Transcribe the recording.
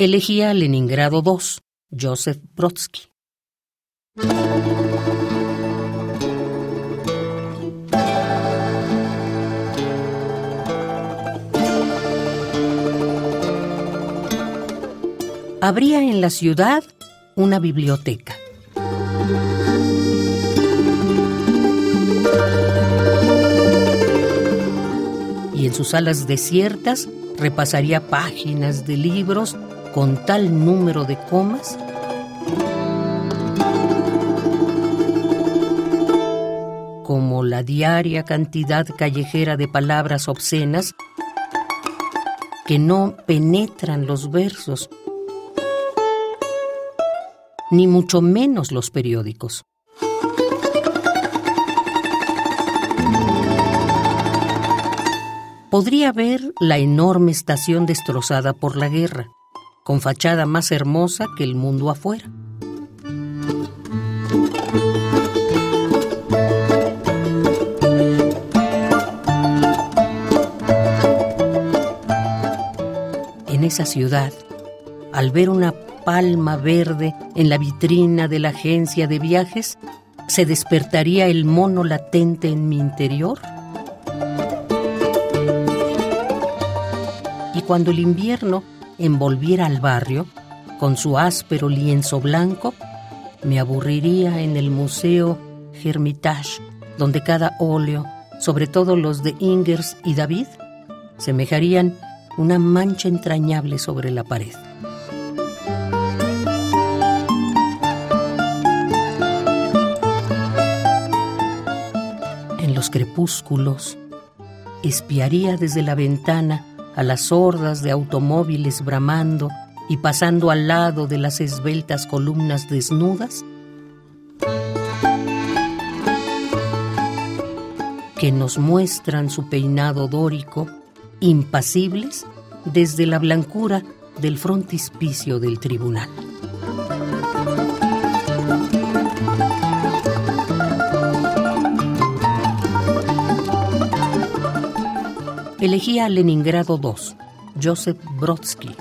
Elegía Leningrado II, Joseph Brodsky. Habría en la ciudad una biblioteca. Y en sus salas desiertas repasaría páginas de libros con tal número de comas como la diaria cantidad callejera de palabras obscenas que no penetran los versos, ni mucho menos los periódicos. Podría ver la enorme estación destrozada por la guerra, con fachada más hermosa que el mundo afuera. En esa ciudad, al ver una palma verde en la vitrina de la agencia de viajes, ¿se despertaría el mono latente en mi interior? Y cuando el invierno envolviera al barrio con su áspero lienzo blanco, me aburriría en el Museo Hermitage, donde cada óleo, sobre todo los de Ingers y David, semejarían una mancha entrañable sobre la pared. En los crepúsculos, espiaría desde la ventana a las hordas de automóviles bramando y pasando al lado de las esbeltas columnas desnudas que nos muestran su peinado dórico, impasibles desde la blancura del frontispicio del tribunal. Elegía Leningrado II, Joseph Brodsky.